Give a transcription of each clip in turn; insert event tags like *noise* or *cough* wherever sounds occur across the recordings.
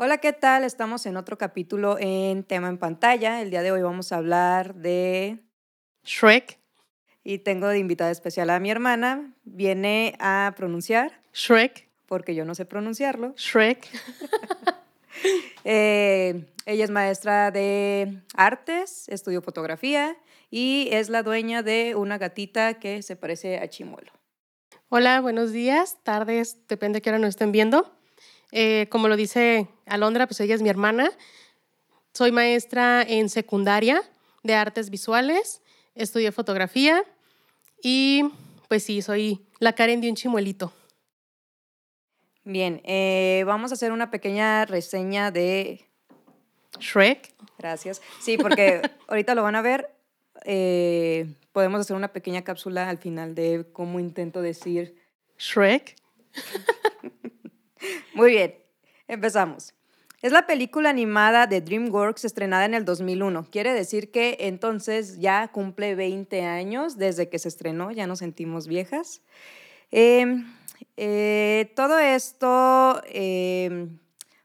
Hola, ¿qué tal? Estamos en otro capítulo en tema en pantalla. El día de hoy vamos a hablar de Shrek. Y tengo de invitada especial a mi hermana. Viene a pronunciar Shrek. Porque yo no sé pronunciarlo. Shrek. *laughs* Eh, ella es maestra de artes, estudió fotografía y es la dueña de una gatita que se parece a Chimuelo. Hola, buenos días, tardes, depende de qué hora nos estén viendo. Eh, como lo dice Alondra, pues ella es mi hermana. Soy maestra en secundaria de artes visuales, estudié fotografía y pues sí, soy la Karen de un chimuelito. Bien, eh, vamos a hacer una pequeña reseña de Shrek. Gracias. Sí, porque *laughs* ahorita lo van a ver. Eh, podemos hacer una pequeña cápsula al final de cómo intento decir Shrek. *laughs* *laughs* Muy bien, empezamos. Es la película animada de DreamWorks estrenada en el 2001. Quiere decir que entonces ya cumple 20 años desde que se estrenó, ya nos sentimos viejas. Em, eh, todo esto em,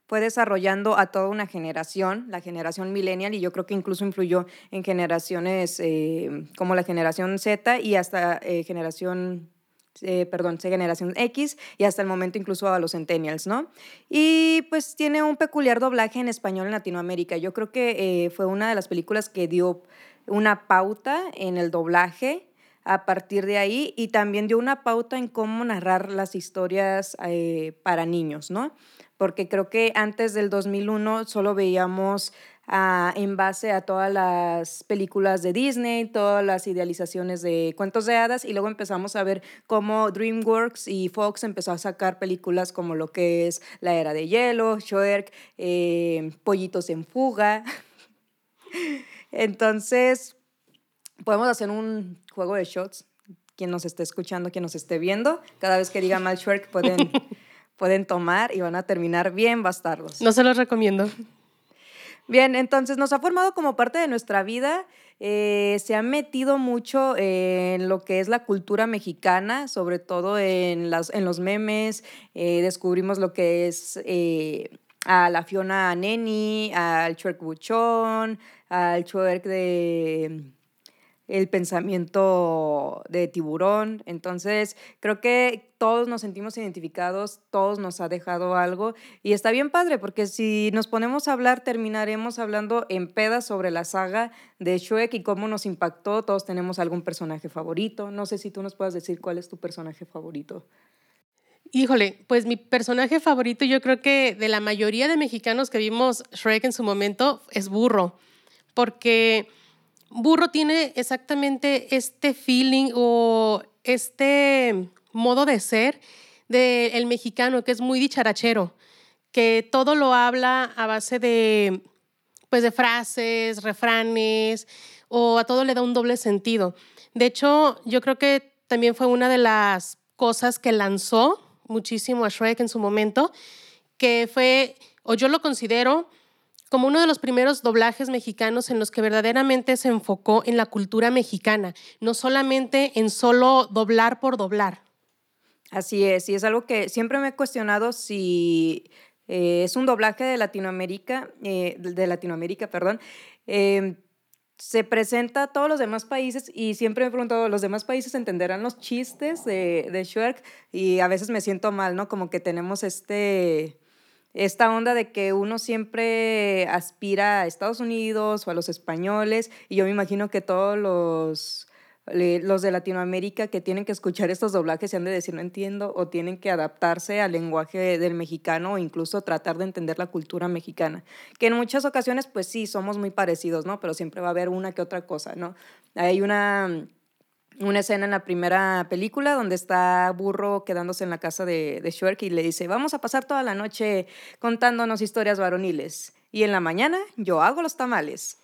fue desarrollando a toda una generación, la generación millennial, y yo creo que incluso influyó en generaciones em, como la generación Z y hasta eh, generación eh, perdón, generación X y hasta el momento incluso a los centennials, ¿no? Y pues tiene un peculiar doblaje en español en Latinoamérica. Yo creo que eh, fue una de las películas que dio una pauta en el doblaje a partir de ahí y también dio una pauta en cómo narrar las historias eh, para niños, ¿no? Porque creo que antes del 2001 solo veíamos en base a todas las películas de Disney, todas las idealizaciones de cuentos de hadas y luego empezamos a ver cómo DreamWorks y Fox empezó a sacar películas como lo que es La Era de Hielo, Shrek, eh, Pollitos en Fuga. *laughs* Entonces, podemos hacer un juego de shots. Quien nos esté escuchando, quien nos esté viendo, cada vez que diga mal Shrek pueden, *laughs* pueden tomar y van a terminar bien bastardos. No se los recomiendo. Bien, entonces nos ha formado como parte de nuestra vida. Eh, se ha metido mucho en lo que es la cultura mexicana, sobre todo en, las, en los memes. Eh, descubrimos lo que es eh, a la Fiona Neni, al Chuerk Buchón, al Chuerk de el pensamiento de tiburón. Entonces, creo que todos nos sentimos identificados, todos nos ha dejado algo y está bien padre porque si nos ponemos a hablar terminaremos hablando en pedas sobre la saga de Shrek y cómo nos impactó. Todos tenemos algún personaje favorito. No sé si tú nos puedas decir cuál es tu personaje favorito. Híjole, pues mi personaje favorito yo creo que de la mayoría de mexicanos que vimos Shrek en su momento es Burro, porque Burro tiene exactamente este feeling o este modo de ser del mexicano, que es muy dicharachero, que todo lo habla a base de, pues, de frases, refranes, o a todo le da un doble sentido. De hecho, yo creo que también fue una de las cosas que lanzó muchísimo a Shrek en su momento, que fue, o yo lo considero, como uno de los primeros doblajes mexicanos en los que verdaderamente se enfocó en la cultura mexicana, no solamente en solo doblar por doblar. Así es, y es algo que siempre me he cuestionado si eh, es un doblaje de Latinoamérica, eh, de Latinoamérica, perdón. Em, se presenta a todos los demás países y siempre me he preguntado, ¿los demás países entenderán los chistes de, de Shrek? Y a veces me siento mal, ¿no? Como que tenemos este, esta onda de que uno siempre aspira a Estados Unidos o a los españoles, y yo me imagino que todos los, los de Latinoamérica que tienen que escuchar estos doblajes se han de decir no entiendo, o tienen que adaptarse al lenguaje del mexicano o incluso tratar de entender la cultura mexicana, que en muchas ocasiones pues sí, somos muy parecidos, ¿no? Pero siempre va a haber una que otra cosa, ¿no? Hay una una escena en la primera película donde está Burro quedándose en la casa de, de Shrek y le dice, vamos a pasar toda la noche contándonos historias varoniles y en la mañana yo hago los tamales.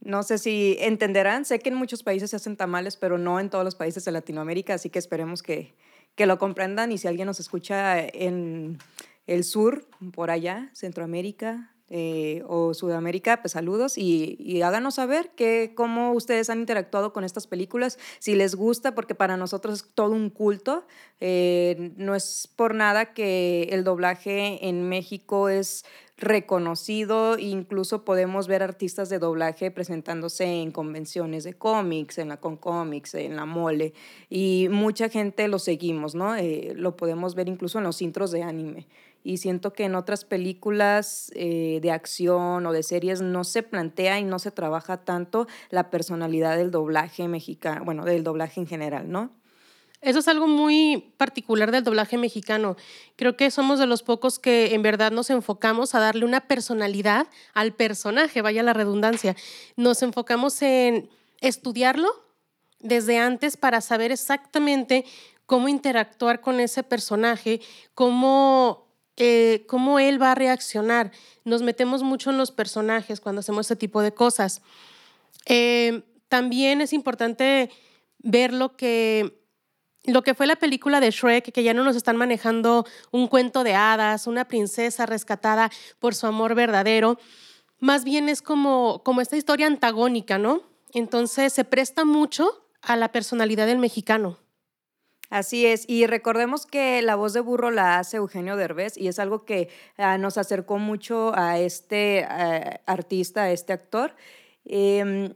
No sé si entenderán, sé que en muchos países se hacen tamales, pero no en todos los países de Latinoamérica, así que esperemos que, que lo comprendan y si alguien nos escucha en el sur, por allá, Centroamérica, eh, o Sudamérica, pues saludos y, háganos saber que, cómo ustedes han interactuado con estas películas, si les gusta, porque para nosotros es todo un culto. Eh, no es por nada que el doblaje en México es reconocido, incluso podemos ver artistas de doblaje presentándose en convenciones de cómics, en la Con Comics, en la Mole, y mucha gente lo seguimos, ¿no? Eh, lo podemos ver incluso en los intros de anime. Y siento que en otras películas eh, de acción o de series no se plantea y no se trabaja tanto la personalidad del doblaje mexicano, bueno, del doblaje en general, ¿no? Eso es algo muy particular del doblaje mexicano. Creo que somos de los pocos que en verdad nos enfocamos a darle una personalidad al personaje, vaya la redundancia. Nos enfocamos en estudiarlo desde antes para saber exactamente cómo interactuar con ese personaje, cómo, eh, cómo él va a reaccionar. Nos metemos mucho en los personajes cuando hacemos este tipo de cosas. Eh, también es importante ver lo que lo que fue la película de Shrek, que ya no nos están manejando un cuento de hadas, una princesa rescatada por su amor verdadero, más bien es como, como esta historia antagónica, ¿no? Entonces se presta mucho a la personalidad del mexicano. Así es, y recordemos que la voz de burro la hace Eugenio Derbez y es algo que ah, nos acercó mucho a este eh, artista, a este actor. Em,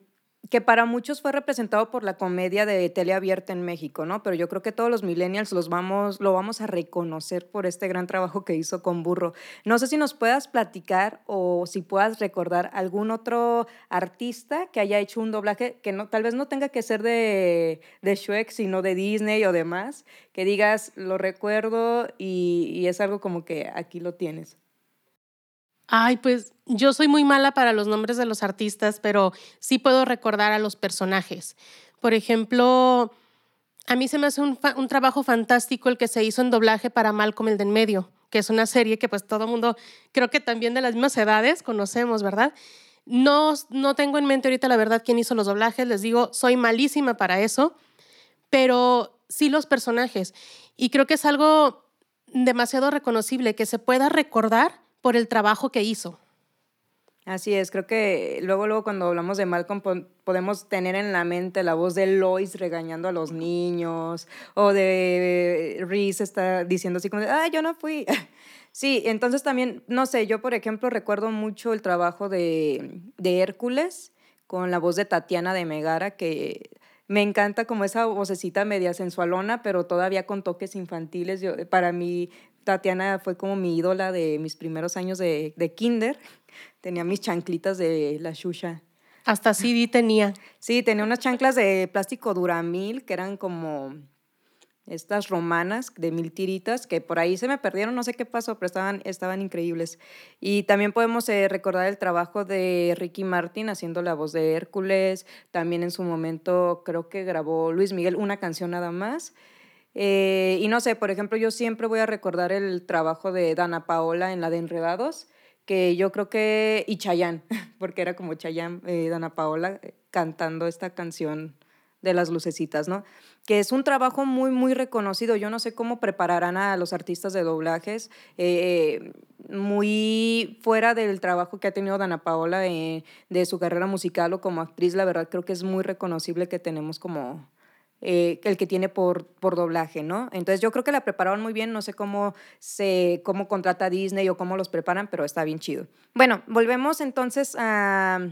que para muchos fue representado por la comedia de teleabierta en México, ¿no? Pero yo creo que todos los millennials los vamos, lo vamos a reconocer por este gran trabajo que hizo con Burro. No sé si nos puedas platicar o si puedas recordar algún otro artista que haya hecho un doblaje que no, tal vez no tenga que ser de, de Shrek, sino de Disney o demás, que digas, lo recuerdo y, y es algo como que aquí lo tienes. Ay, pues yo soy muy mala para los nombres de los artistas, pero sí puedo recordar a los personajes. Por ejemplo, a mí se me hace un, trabajo fantástico el que se hizo en doblaje para Malcolm el de en medio, que es una serie que pues todo mundo, creo que también de las mismas edades conocemos, ¿verdad? No, no tengo en mente ahorita la verdad quién hizo los doblajes, les digo, soy malísima para eso, pero sí los personajes. Y creo que es algo demasiado reconocible, que se pueda recordar por el trabajo que hizo. Así es, creo que luego, luego cuando hablamos de Malcolm podemos tener en la mente la voz de Lois regañando a los niños o de Reese está diciendo así como, ah, yo no fui. *laughs* Sí, entonces también, no sé, yo por ejemplo recuerdo mucho el trabajo de, de Hércules con la voz de Tatiana de Megara, que me encanta como esa vocecita media sensualona, pero todavía con toques infantiles. Para mí Tatiana fue como mi ídola de mis primeros años de, de kinder. Tenía mis chanclitas de la Shusha. Hasta CD tenía. Sí, tenía unas chanclas de plástico Duramil que eran como estas romanas de mil tiritas que por ahí se me perdieron, no sé qué pasó, pero estaban, estaban increíbles. Y también podemos eh, recordar el trabajo de Ricky Martin haciendo la voz de Hércules, también en su momento creo que grabó Luis Miguel una canción nada más. Eh, y no sé, por ejemplo, yo siempre voy a recordar el trabajo de Dana Paola en la de Enredados, que yo creo que, y Chayanne, *laughs* porque era como Chayanne, eh, Dana Paola, eh, cantando esta canción de las lucecitas, ¿no? Que es un trabajo muy, muy reconocido. Yo no sé cómo prepararán a los artistas de doblajes, muy fuera del trabajo que ha tenido Dana Paola de su carrera musical o como actriz, la verdad creo que es muy reconocible que tenemos como, eh, el que tiene por, por doblaje, ¿no? Entonces yo creo que la prepararon muy bien, no sé cómo se cómo contrata Disney o cómo los preparan, pero está bien chido. Bueno, volvemos entonces a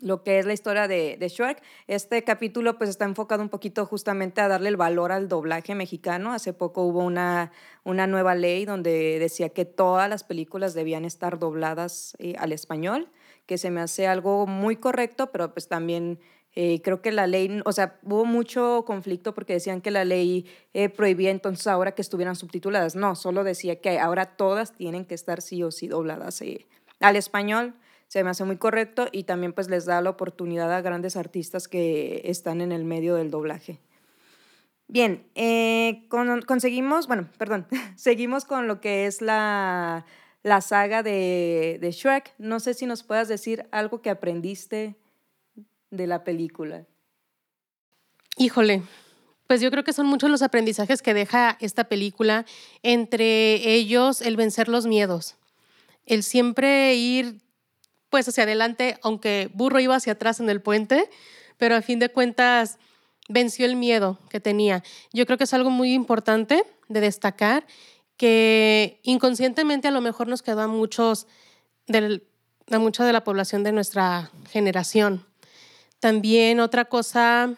lo que es la historia de, de Shrek. Este capítulo pues está enfocado un poquito justamente a darle el valor al doblaje mexicano. Hace poco hubo una, una nueva ley donde decía que todas las películas debían estar dobladas eh, al español, que se me hace algo muy correcto, pero pues también eh, creo que la ley, o sea, hubo mucho conflicto porque decían que la ley eh, prohibía entonces ahora que estuvieran subtituladas. No, solo decía que ahora todas tienen que estar sí o sí dobladas eh, al español. Se me hace muy correcto y también pues les da la oportunidad a grandes artistas que están en el medio del doblaje. Bien, conseguimos, bueno, perdón, *laughs* seguimos con lo que es la, la saga de, de Shrek. No sé si nos puedas decir algo que aprendiste de la película? Híjole, pues yo creo que son muchos los aprendizajes que deja esta película, entre ellos el vencer los miedos, el siempre ir pues hacia adelante, aunque Burro iba hacia atrás en el puente, pero a fin de cuentas venció el miedo que tenía. Yo creo que es algo muy importante de destacar que inconscientemente a lo mejor nos quedó a muchos a mucha de la población de nuestra generación. También otra cosa,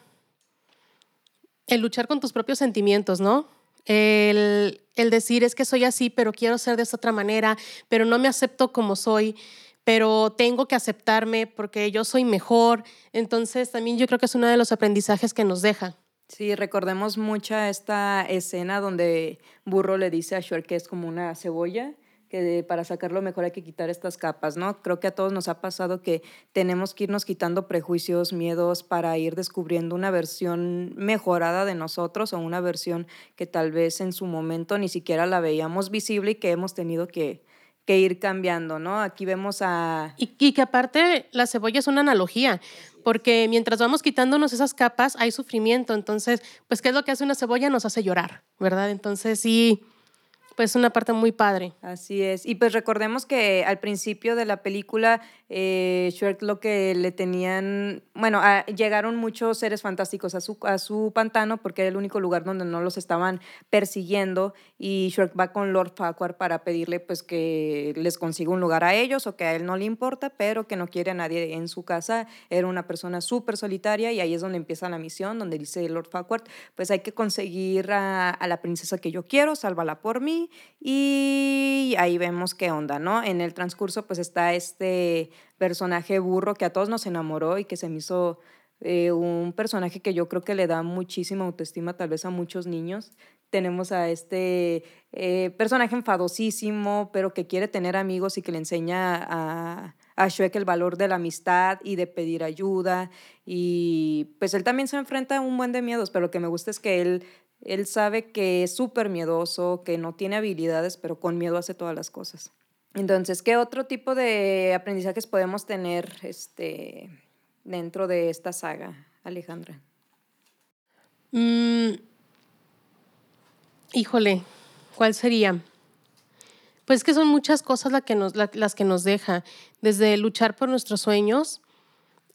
el luchar con tus propios sentimientos, ¿no? El, el decir es que soy así, pero quiero ser de esta otra manera, pero no me acepto como soy, pero tengo que aceptarme porque yo soy mejor. Entonces también yo creo que es uno de los aprendizajes que nos deja. Sí, recordemos mucho esta escena donde Burro le dice a Shrek que es como una cebolla que para sacarlo mejor hay que quitar estas capas, ¿no? Creo que a todos nos ha pasado que tenemos que irnos quitando prejuicios, miedos para ir descubriendo una versión mejorada de nosotros o una versión que tal vez en su momento ni siquiera la veíamos visible y que hemos tenido que, que ir cambiando, ¿no? Aquí vemos a... Y, y, que aparte la cebolla es una analogía, porque mientras vamos quitándonos esas capas hay sufrimiento, entonces, pues, ¿qué es lo que hace una cebolla? Nos hace llorar, ¿verdad? Entonces, sí, pues una parte muy padre. Así es. Y pues recordemos que al principio de la película, eh, Shrek lo que le tenían, bueno, llegaron muchos seres fantásticos a su, a su pantano porque era el único lugar donde no los estaban persiguiendo y Shrek va con Lord Farquaad para pedirle pues que les consiga un lugar a ellos o que a él no le importa, pero que no quiere a nadie en su casa. Era una persona súper solitaria y ahí es donde empieza la misión, donde dice Lord Farquaad, pues hay que conseguir a, a la princesa que yo quiero, sálvala por mí y ahí vemos qué onda, ¿no? En el transcurso pues está este personaje burro que a todos nos enamoró y que se me hizo eh, un personaje que yo creo que le da muchísima autoestima tal vez a muchos niños. Tenemos a este eh, personaje enfadosísimo, pero que quiere tener amigos y que le enseña a, a Shrek el valor de la amistad y de pedir ayuda. Y pues él también se enfrenta a un buen de miedos, pero lo que me gusta es que él él sabe que es súper miedoso, que no tiene habilidades, pero con miedo hace todas las cosas. Entonces, ¿qué otro tipo de aprendizajes podemos tener este, dentro de esta saga, Alejandra? Mm, híjole, ¿cuál sería? Pues que son muchas cosas las que, nos, las que nos deja, desde luchar por nuestros sueños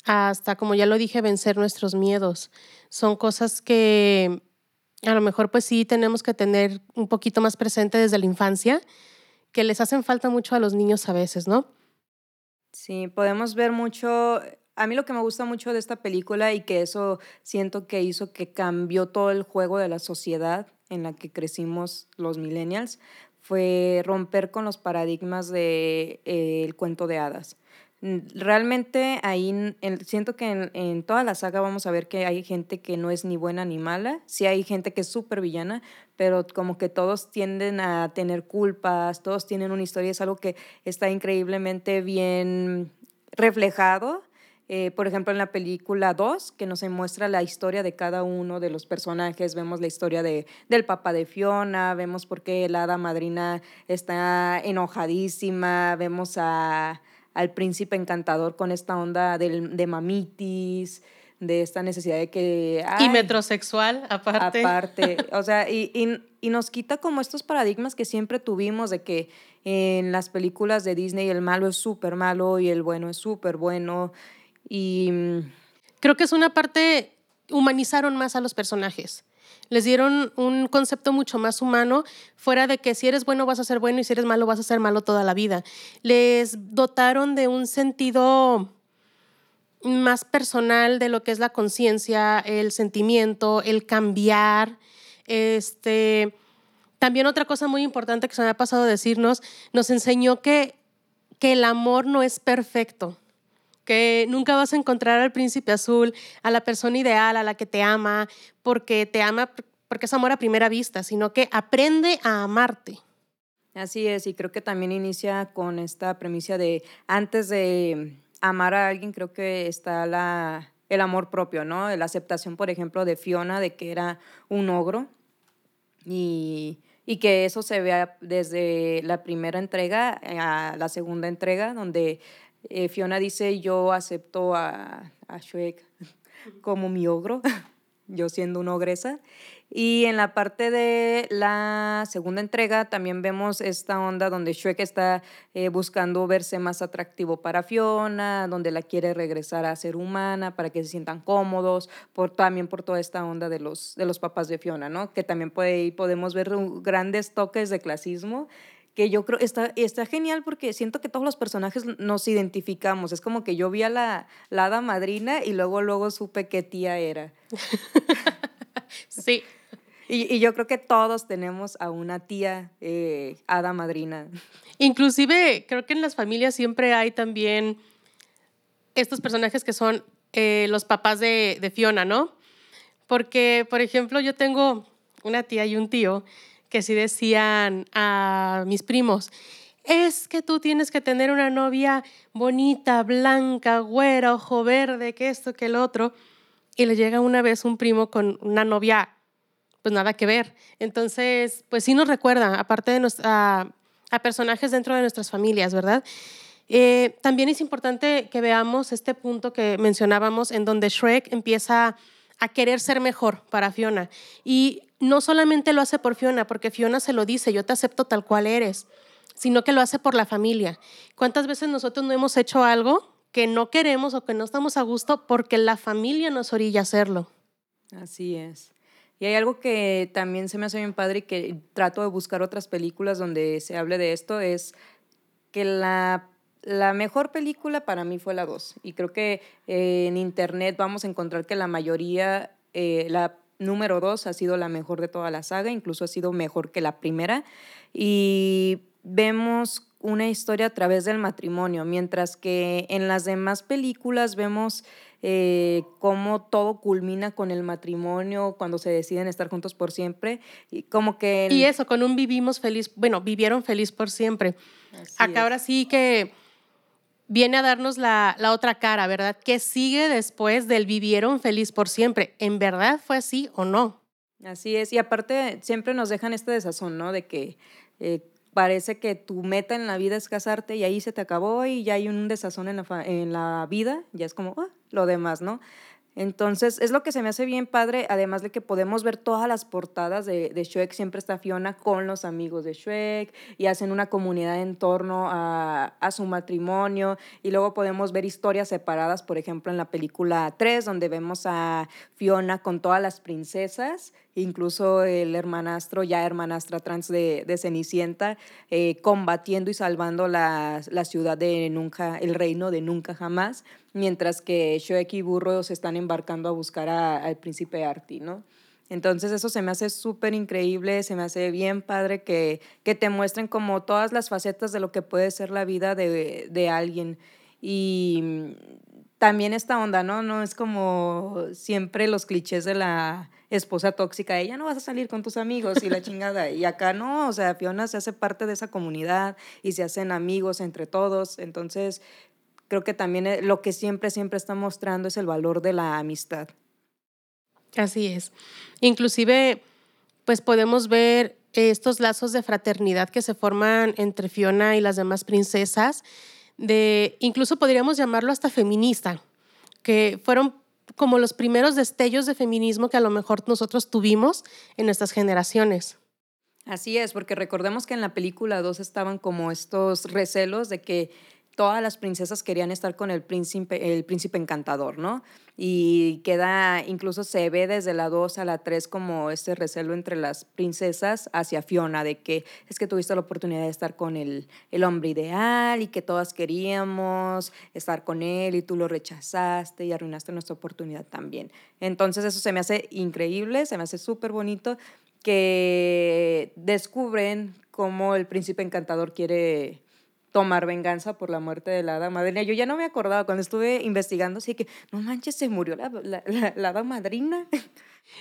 hasta, como ya lo dije, vencer nuestros miedos. Son cosas que a lo mejor pues sí tenemos que tener un poquito más presente desde la infancia, que les hacen falta mucho a los niños a veces, ¿no? Sí, podemos ver mucho, a mí lo que me gusta mucho de esta película y que eso siento que hizo que cambió todo el juego de la sociedad en la que crecimos los millennials, fue romper con los paradigmas del de, eh, cuento de hadas. Realmente ahí siento que en, toda la saga vamos a ver que hay gente que no es ni buena ni mala, sí hay gente que es súper villana, pero como que todos tienden a tener culpas, todos tienen una historia, es algo que está increíblemente bien reflejado. Eh, por ejemplo, en la película 2, que nos muestra la historia de cada uno de los personajes, vemos la historia de, del papá de Fiona, vemos por qué la hada madrina está enojadísima, vemos a al príncipe encantador con esta onda de, de mamitis, de esta necesidad de que... y metrosexual, aparte. Aparte, *laughs* o sea, y, y, nos quita como estos paradigmas que siempre tuvimos de que en las películas de Disney el malo es súper malo y el bueno es súper bueno. Y... Mm, Creo que es una parte, humanizaron más a los personajes les dieron un concepto mucho más humano, fuera de que si eres bueno vas a ser bueno y si eres malo vas a ser malo toda la vida. Les dotaron de un sentido más personal de lo que es la conciencia, el sentimiento, el cambiar. Este, también otra cosa muy importante que se me ha pasado decirnos, nos enseñó que, que el amor no es perfecto que nunca vas a encontrar al príncipe azul, a la persona ideal, a la que te ama, porque te ama, porque es amor a primera vista, sino que aprende a amarte. Así es, y creo que también inicia con esta premisa de antes de amar a alguien, creo que está la, el amor propio, ¿no? La aceptación, por ejemplo, de Fiona, de que era un ogro, y, y que eso se vea desde la primera entrega a la segunda entrega, donde eh, Fiona dice, yo acepto a, a Shrek *laughs* como mi ogro, *laughs* yo siendo una ogresa. Y en la parte de la segunda entrega también vemos esta onda donde Shrek está eh, buscando verse más atractivo para Fiona, donde la quiere regresar a ser humana para que se sientan cómodos, por, también por toda esta onda de los, de los papás de Fiona, ¿no? Que también puede, podemos ver grandes toques de clasismo que yo creo, está, está genial porque siento que todos los personajes nos identificamos. Es como que yo vi a la, la hada madrina y luego, luego supe qué tía era. *laughs* sí. Y, y, yo creo que todos tenemos a una tía eh, hada madrina. Inclusive, creo que en las familias siempre hay también estos personajes que son eh, los papás de, de Fiona, ¿no? Porque, por ejemplo, yo tengo una tía y un tío que sí decían a mis primos, es que tú tienes que tener una novia bonita, blanca, güera, ojo verde, que esto, que el otro. Y le llega una vez un primo con una novia, pues nada que ver. Entonces, pues sí nos recuerda, aparte de nuestra, a personajes dentro de nuestras familias, ¿verdad? Eh, también es importante que veamos este punto que mencionábamos en donde Shrek empieza a querer ser mejor para Fiona. Y no solamente lo hace por Fiona, porque Fiona se lo dice, yo te acepto tal cual eres, sino que lo hace por la familia. ¿Cuántas veces nosotros no hemos hecho algo que no queremos o que no estamos a gusto porque la familia nos orilla a hacerlo? Así es. Y hay algo que también se me hace bien padre y que trato de buscar otras películas donde se hable de esto, es que la la mejor película para mí fue la 2 y creo que eh, en internet vamos a encontrar que la mayoría, eh, la número 2 ha sido la mejor de toda la saga, incluso ha sido mejor que la primera y vemos una historia a través del matrimonio, mientras que en las demás películas vemos eh, cómo todo culmina con el matrimonio, cuando se deciden estar juntos por siempre, y como que... Y eso, con un vivimos feliz, bueno, vivieron feliz por siempre. Acá ahora sí que viene a darnos la, la, otra cara, ¿verdad? ¿Qué sigue después del vivieron feliz por siempre? ¿En verdad fue así o no? Así es, y aparte siempre nos dejan este desazón, ¿no? De que eh, parece que tu meta en la vida es casarte y ahí se te acabó y ya hay un desazón en la, en la vida, ya es como ah, lo demás, ¿no? Entonces, es lo que se me hace bien padre, además de que podemos ver todas las portadas de, de Shrek, siempre está Fiona con los amigos de Shrek y hacen una comunidad en torno a, a, su matrimonio y luego podemos ver historias separadas, por ejemplo, en la película 3, donde vemos a Fiona con todas las princesas incluso el hermanastro, ya hermanastra trans de, de Cenicienta, eh, combatiendo y salvando la, la, ciudad de Nunca, el reino de Nunca Jamás, mientras que Shrek y Burro se están embarcando a buscar al príncipe Arti, ¿no? Entonces eso se me hace súper increíble, se me hace bien padre que, que te muestren como todas las facetas de lo que puede ser la vida de, de alguien. Y también esta onda, ¿no? No es como siempre los clichés de la esposa tóxica, ella no vas a salir con tus amigos y la chingada. Y acá no, o sea, Fiona se hace parte de esa comunidad y se hacen amigos entre todos. Entonces, creo que también eh, lo que siempre, siempre está mostrando es el valor de la amistad. Así es. Inclusive, pues podemos ver estos lazos de fraternidad que se forman entre Fiona y las demás princesas, de incluso podríamos llamarlo hasta feminista, que fueron como los primeros destellos de feminismo que a lo mejor nosotros tuvimos en nuestras generaciones. Así es, porque recordemos que en la película 2 estaban como estos recelos de que todas las princesas querían estar con el príncipe, el príncipe encantador, ¿no? Y queda, incluso se ve desde la 2 a la 3 como este recelo entre las princesas hacia Fiona, de que es que tuviste la oportunidad de estar con el, el hombre ideal y que todas queríamos estar con él y tú lo rechazaste y arruinaste nuestra oportunidad también. Entonces eso se me hace increíble, se me hace súper bonito que descubren cómo el príncipe encantador quiere tomar venganza por la muerte de la hada madrina. Yo ya no me acordaba cuando estuve investigando, así que, no manches, se murió la, la, la, hada madrina.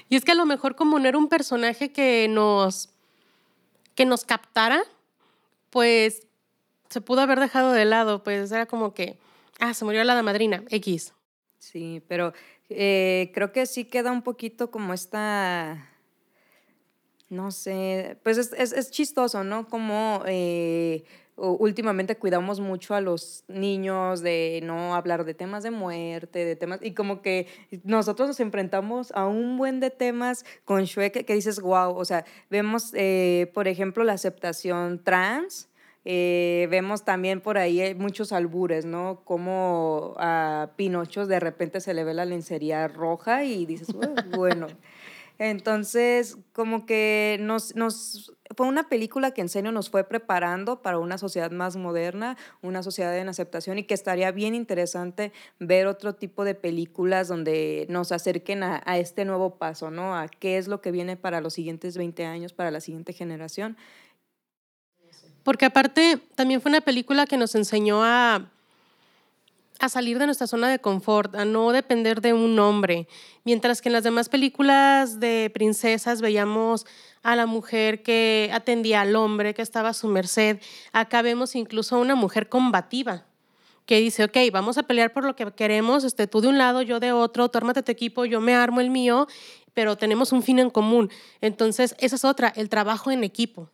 Y es que a lo mejor como no era un personaje que nos, que nos captara, pues se pudo haber dejado de lado, pues era como que, ah, se murió la hada madrina, X. Sí, pero eh, creo que sí queda un poquito como esta no sé, pues es, es, es chistoso, ¿no? Como eh, últimamente cuidamos mucho a los niños de no hablar de temas de muerte, de temas, y como que nosotros nos enfrentamos a un buen de temas con Shrek que, dices, wow, o sea, vemos, eh, por ejemplo, la aceptación trans, eh, vemos también por ahí eh, muchos albures, ¿no? Como a Pinocho de repente se le ve la lencería roja y dices, *laughs* bueno. Entonces, como que nos, nos fue una película que en serio nos fue preparando para una sociedad más moderna, una sociedad en aceptación y que estaría bien interesante ver otro tipo de películas donde nos acerquen a, a este nuevo paso, ¿no? A qué es lo que viene para los siguientes 20 años, para la siguiente generación. Porque aparte también fue una película que nos enseñó a a salir de nuestra zona de confort, a no depender de un hombre. Mientras que en las demás películas de princesas veíamos a la mujer que atendía al hombre, que estaba a su merced. Acá vemos incluso a una mujer combativa que dice, ok, vamos a pelear por lo que queremos, este, tú de un lado, yo de otro, tú armate tu equipo, yo me armo el mío, pero tenemos un fin en común. Entonces, esa es otra, el trabajo en equipo.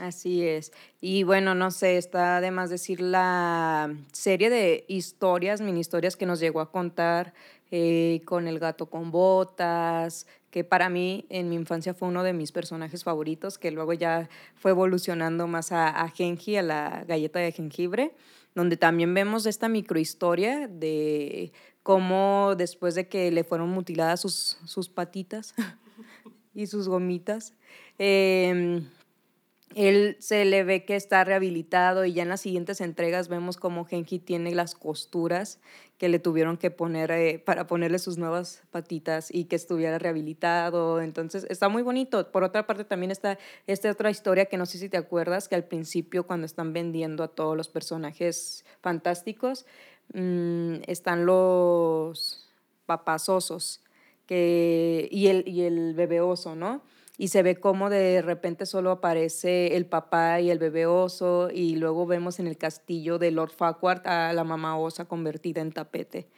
Así es. Y bueno, no sé, está además decir la serie de historias, mini historias que nos llegó a contar eh, con el gato con botas, que para mí en mi infancia fue uno de mis personajes favoritos, que luego ya fue evolucionando más a, a Genji, a la galleta de jengibre, donde también vemos esta microhistoria de cómo después de que le fueron mutiladas sus, sus patitas *laughs* y sus gomitas, eh, él se le ve que está rehabilitado y ya en las siguientes entregas vemos como Genki tiene las costuras que le tuvieron que poner eh, para ponerle sus nuevas patitas y que estuviera rehabilitado. Entonces está muy bonito. Por otra parte también está esta otra historia que no sé si te acuerdas, que al principio cuando están vendiendo a todos los personajes fantásticos, mmm, están los papazosos que, y, el, y el bebé oso, ¿no? Y se ve cómo de repente solo aparece el papá y el bebé oso y luego vemos en el castillo de Lord Farquaad a la mamá osa convertida en tapete.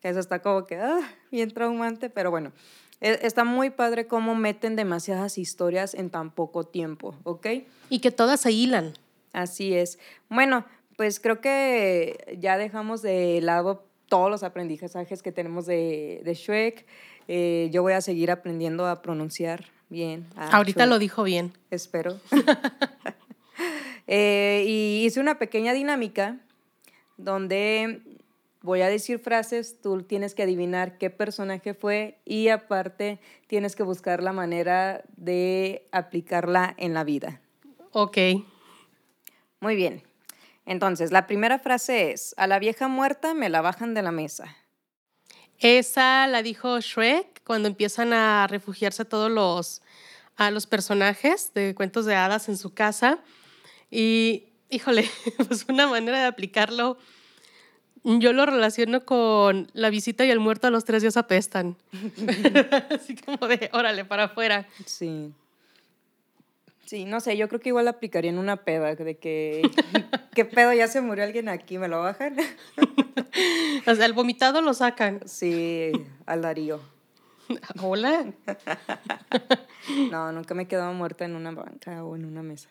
Que eso está como que ah, bien traumante, pero bueno, e, está muy padre cómo meten demasiadas historias en tan poco tiempo, ¿ok? Y que todas se hilan. Así es. Bueno, pues creo que ya dejamos de lado todos los aprendizajes que tenemos de, de Shrek. Eh, yo voy a seguir aprendiendo a pronunciar bien. Ahorita lo dijo bien. Espero. *laughs* Eh, y hice una pequeña dinámica donde voy a decir frases, tú tienes que adivinar qué personaje fue y aparte tienes que buscar la manera de aplicarla en la vida. Ok. Muy bien. Entonces, la primera frase es, a la vieja muerta me la bajan de la mesa. Esa la dijo Shrek cuando empiezan a refugiarse todos los, a los personajes de cuentos de hadas en su casa. Y, híjole, *laughs* pues una manera de aplicarlo, yo lo relaciono con la visita y el muerto a los tres días apestan. *laughs* Así como de, órale, para afuera. Sí. Sí, no sé, yo creo que igual aplicaría en una peda, de que, *laughs* ¿qué pedo? Ya se murió alguien aquí, ¿me lo bajan? *laughs* o sea, el vomitado lo sacan. Sí, al Darío. *laughs* Hola. no, nunca me he quedado muerta en una banca o en una mesa.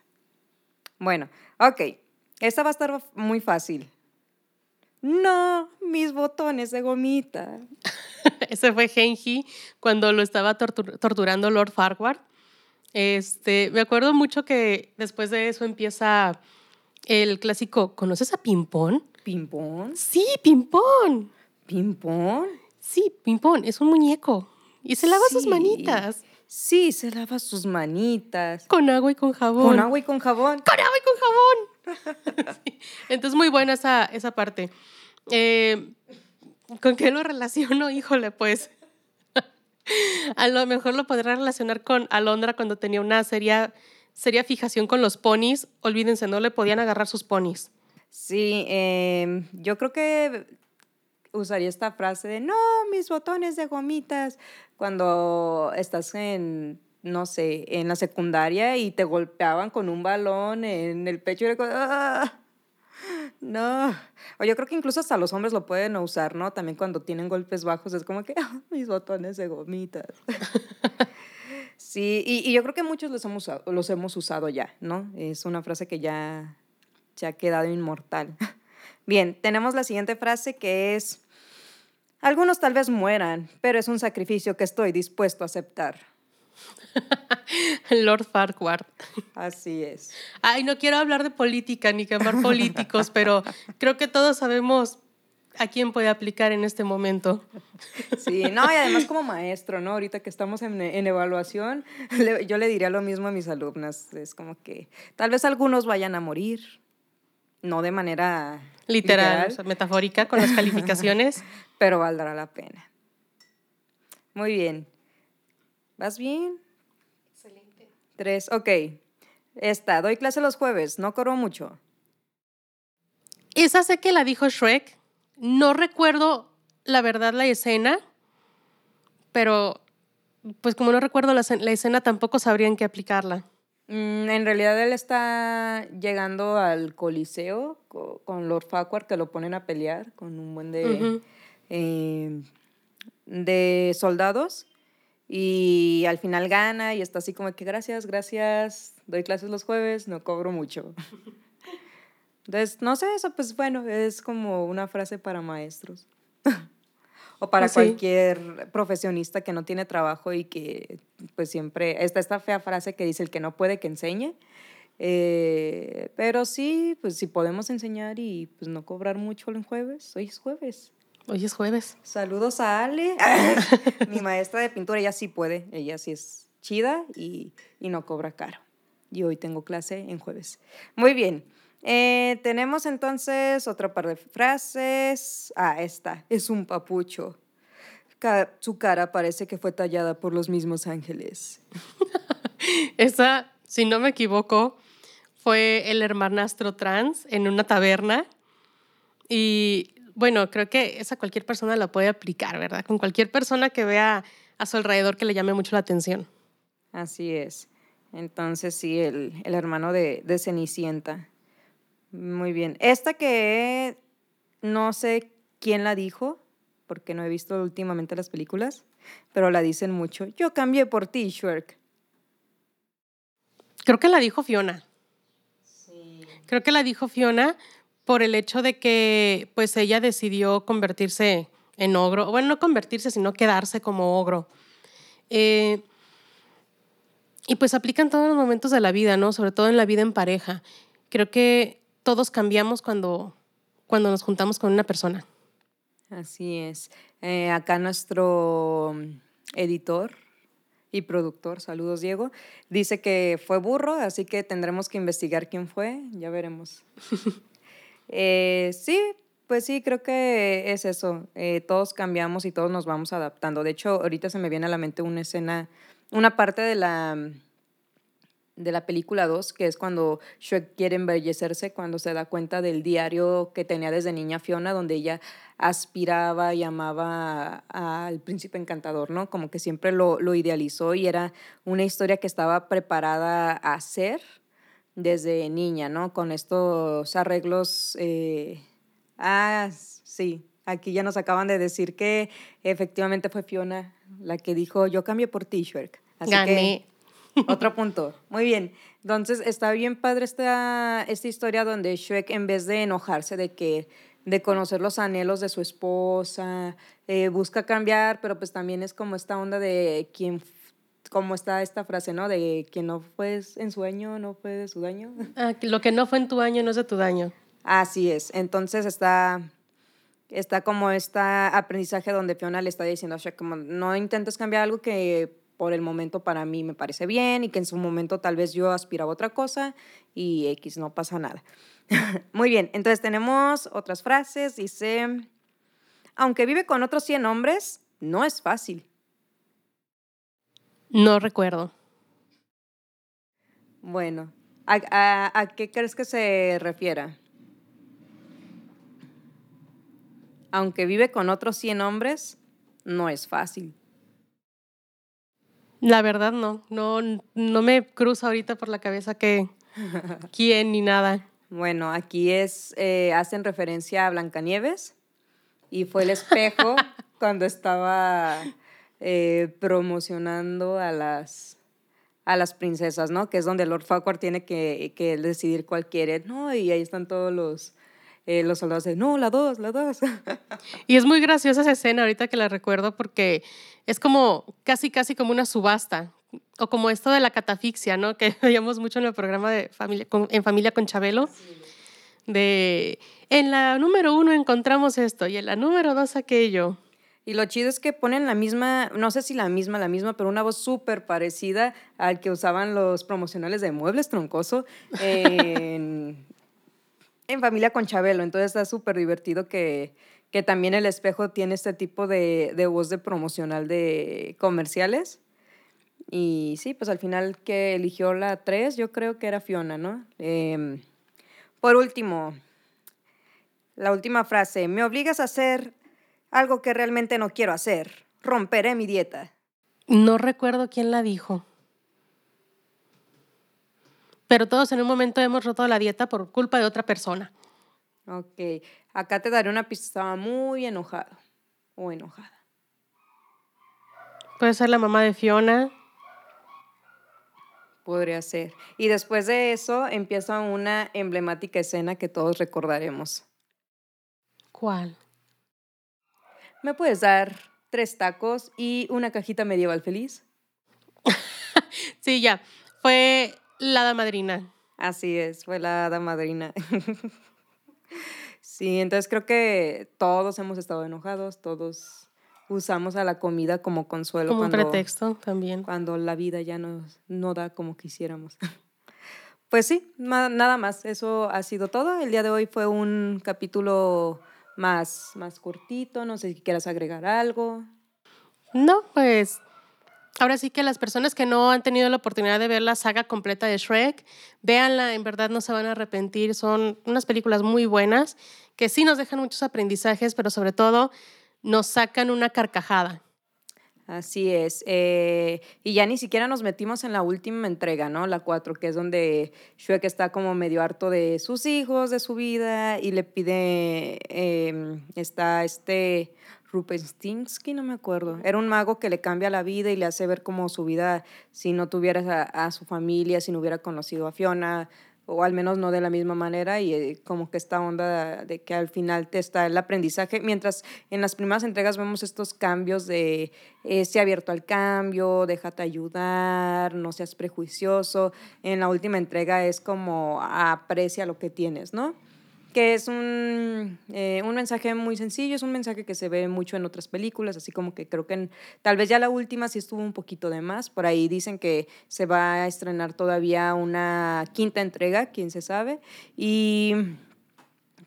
Bueno, ok, esta va a estar muy fácil. No, mis botones de gomita. Ese fue Genji cuando lo estaba torturando Lord Farquhar este, me acuerdo mucho que después de eso empieza el clásico, ¿conoces a Pimpón? ¿Pimpón? Sí, Pimpón. ¿Pimpón? Sí, Pimpón, es un muñeco. Y se lava sus manitas. Sí, se lava sus manitas. Con agua y con jabón. Con agua y con jabón. Con agua y con jabón. *laughs* Entonces, muy buena esa, esa parte. Eh, ¿Con qué lo relaciono? *laughs* Híjole, pues *laughs* a lo mejor lo podrá relacionar con Alondra cuando tenía una seria, seria fijación con los ponis. Olvídense, no le podían agarrar sus ponis. Sí, em, yo creo que usaría esta frase de no, mis botones de gomitas, cuando estás en, no sé, en la secundaria y te golpeaban con un balón en el pecho y era como, ¡ah! No, o yo creo que incluso hasta los hombres lo pueden usar, ¿no? También cuando tienen golpes bajos es como que *laughs* ah, mis botones de gomitas. *laughs* sí, y, yo creo que muchos los hemos, usado, los hemos usado ya, ¿no? Es una frase que ya, ya ha quedado inmortal. *laughs* Bien, tenemos la siguiente frase que es, algunos tal vez mueran, pero es un sacrificio que estoy dispuesto a aceptar. *laughs* Lord Farquhar. Así es. Ay, no quiero hablar de política ni quemar políticos, pero creo que todos sabemos a quién puede aplicar en este momento. Sí, no, y además como maestro, ¿no? Ahorita que estamos en, en evaluación, yo le diría lo mismo a mis alumnas. Es como que tal vez algunos vayan a morir, no de manera literal, metafórica con las calificaciones, *laughs* pero valdrá la pena. Muy bien. ¿Vas bien? Excelente. Tres, ok. Esta, doy clase los jueves, no corro mucho. Esa sé que la dijo Shrek. No recuerdo la verdad la escena, pero pues como no recuerdo la, escena, tampoco sabrían qué aplicarla. Mm, en realidad él está llegando al Coliseo con Lord Farquhar que lo ponen a pelear con un buen de, eh, de soldados y al final gana y está así como que gracias, gracias, doy clases los jueves, no cobro mucho. Entonces, no sé, eso pues bueno, es como una frase para maestros. *laughs* o para pues cualquier profesionista que no tiene trabajo y que pues siempre, está esta fea frase que dice el que no puede que enseñe. Eh, pero sí, pues si podemos enseñar y pues no cobrar mucho el jueves, hoy es jueves. Hoy es jueves. Saludos a Ale, *laughs* *laughs* mi maestra de pintura, ella sí puede, ella sí es chida y, y no cobra caro. Y hoy tengo clase en jueves. Muy bien. Eh, tenemos entonces otra par de frases. Ah, esta. Es un papucho. su cara parece que fue tallada por los mismos ángeles. *laughs* Esa, si no me equivoco, fue el hermanastro trans en una taberna. Y bueno, creo que esa cualquier persona la puede aplicar, ¿verdad? Con cualquier persona que vea a su alrededor que le llame mucho la atención. Así es. Entonces, sí, el, el hermano de, de Cenicienta. Muy bien. Esta que no sé quién la dijo, porque no he visto últimamente las películas, pero la dicen mucho. Yo cambié por ti, Shrek. Creo que la dijo Fiona. Sí. Creo que la dijo Fiona por el hecho de que pues ella decidió convertirse en ogro. Bueno, no convertirse, sino quedarse como ogro. Eh, y pues aplican todos los momentos de la vida, ¿no? Sobre todo en la vida en pareja. Creo que todos cambiamos cuando, cuando nos juntamos con una persona. Así es. Eh, acá nuestro editor y productor, saludos Diego, dice que fue burro, así que tendremos que investigar quién fue, ya veremos. *laughs* Eh, sí, pues sí, creo que es eso. Eh, todos cambiamos y todos nos vamos adaptando. De hecho, ahorita se me viene a la mente una escena, una parte de la de la película 2, que es cuando Shrek quiere embellecerse, cuando se da cuenta del diario que tenía desde niña Fiona, donde ella aspiraba y amaba al príncipe encantador, ¿no? Como que siempre lo, lo idealizó y era una historia que estaba preparada a hacer desde niña, ¿no? Con estos arreglos... Eh, ah, sí, aquí ya nos acaban de decir que efectivamente fue Fiona la que dijo, yo cambio por Shrek. Así Gané. *laughs* Otro punto. Muy bien. Entonces, está bien padre esta, esta historia donde Shrek, en vez de enojarse de que de conocer los anhelos de su esposa, eh, busca cambiar, pero pues también es como esta onda de quien, como está esta frase, ¿no? De quien no fue en su año, no fue de su daño. *laughs* Ah, lo que no fue en tu año no es de tu daño. Así es. Entonces está, está como este aprendizaje donde Fiona le está diciendo a Shrek como no intentes cambiar algo que por el momento para mí me parece bien y que en su momento tal vez yo aspiraba a otra cosa y X, no pasa nada. *laughs* Muy bien, entonces tenemos otras frases. Dice, aunque vive con otros 100 hombres, no es fácil. No recuerdo. Bueno, ¿a, a qué crees que se refiera? Aunque vive con otros 100 hombres, no es fácil. La verdad no, no, no me cruza ahorita por la cabeza que *laughs* quién ni nada. Bueno, aquí es, eh, hacen referencia a Blancanieves y fue el espejo *laughs* cuando estaba eh, promocionando a las, a las princesas, ¿no? Que es donde Lord Farquhar tiene que, que decidir cuál quiere, ¿no? Y ahí están todos los, eh, los soldados de, no, la dos, la dos. *laughs* Y es muy graciosa esa escena ahorita que la recuerdo porque es como casi, casi como una subasta. O como esto de la catafixia, ¿no? Que *laughs* veíamos mucho en el programa de familia, en Familia con Chabelo. de en la número uno encontramos esto y en la número dos aquello. Y lo chido es que ponen la misma, no sé si la misma, la misma, pero una voz súper parecida al que usaban los promocionales de Muebles Troncoso en, *laughs* en Familia con Chabelo. Entonces está súper divertido que, que también el espejo tiene este tipo de, de voz de promocional de comerciales. Y sí, pues al final que eligió la 3, yo creo que era Fiona, ¿no? Em, por último, la última frase, me obligas a hacer algo que realmente no quiero hacer. Romperé mi dieta. No recuerdo quién la dijo. Pero todos en un momento hemos roto la dieta por culpa de otra persona. Ok, acá te daré una pista. Estaba muy enojado o enojada. Puede ser la mamá de Fiona. Podría ser. Y después de eso empieza una emblemática escena que todos recordaremos. ¿Cuál? ¿Me puedes dar tres tacos y una cajita medieval feliz? *laughs* sí, ya. Fue la hada madrina. Así es, fue la hada madrina. *laughs* sí, entonces creo que todos hemos estado enojados, todos usamos a la comida como consuelo. Como un pretexto también. Cuando la vida ya nos, no da como quisiéramos. *laughs* Pues sí, nada más, eso ha sido todo. El día de hoy fue un capítulo más, más cortito, no sé si quieras agregar algo. No, pues ahora sí que las personas que no han tenido la oportunidad de ver la saga completa de Shrek, véanla, en verdad no se van a arrepentir, son unas películas muy buenas que sí nos dejan muchos aprendizajes, pero sobre todo nos sacan una carcajada. Así es. Eh, y ya ni siquiera nos metimos en la última entrega, ¿no? La 4, que es donde Shrek está como medio harto de sus hijos, de su vida, y le pide, em, está este Rupenstinsky, no me acuerdo. Era un mago que le cambia la vida y le hace ver como su vida, si no tuviera a su familia, si no hubiera conocido a Fiona, o al menos no de la misma manera y eh, como que esta onda de que al final te está el aprendizaje, mientras en las primeras entregas vemos estos cambios de eh, sea abierto al cambio, déjate ayudar, no seas prejuicioso, en la última entrega es como aprecia lo que tienes, ¿no? Que es un, eh, un, mensaje muy sencillo, es un mensaje que se ve mucho en otras películas, así como que creo que tal vez ya la última sí estuvo un poquito de más, por ahí dicen que se va a estrenar todavía una quinta entrega, quién se sabe, y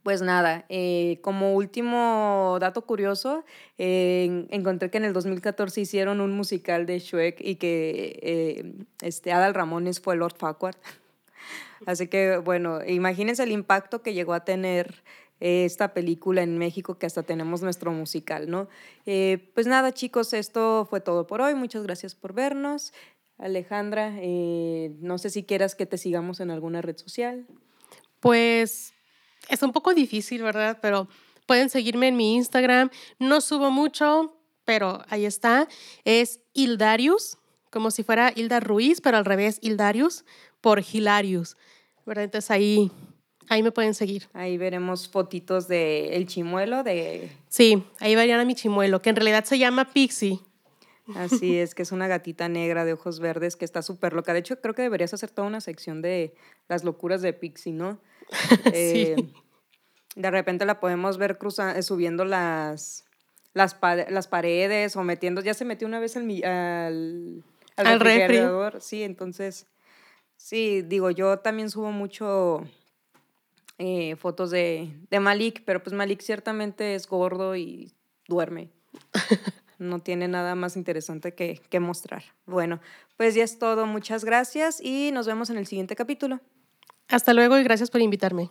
pues nada, eh, como último dato curioso, eh, encontré que en el 2014 hicieron un musical de Shrek y que este, Adal Ramones fue Lord Farquaad. Así que, bueno, imagínense el impacto que llegó a tener eh, esta película en México, que hasta tenemos nuestro musical, ¿no? Eh, pues nada, chicos, esto fue todo por hoy. Muchas gracias por vernos. Alejandra, eh, no sé si quieras que te sigamos en alguna red social. Pues es un poco difícil, ¿verdad? Pero pueden seguirme en mi Instagram. No subo mucho, pero ahí está. Es Hildarius, como si fuera Hilda Ruiz, pero al revés, Hildarius por Hilarius, ¿verdad? Entonces ahí, ahí me pueden seguir. Ahí veremos fotitos de el chimuelo de... Sí, ahí verían a mi chimuelo, que en realidad se llama Pixie. Así *laughs* es, que es una gatita negra de ojos verdes que está súper loca. De hecho, creo que deberías hacer toda una sección de las locuras de Pixie, ¿no? *laughs* sí. Eh, de repente la podemos ver cruzando, subiendo las, las, las, paredes o metiendo, ya se metió una vez al, al, al, refrigerador. Sí, entonces Sí, digo, yo también subo mucho eh, fotos de, de Malik, pero pues Malik ciertamente es gordo y duerme. *laughs* no tiene nada más interesante que, que, mostrar. Bueno, pues ya es todo. Muchas gracias y nos vemos en el siguiente capítulo. Hasta luego y gracias por invitarme.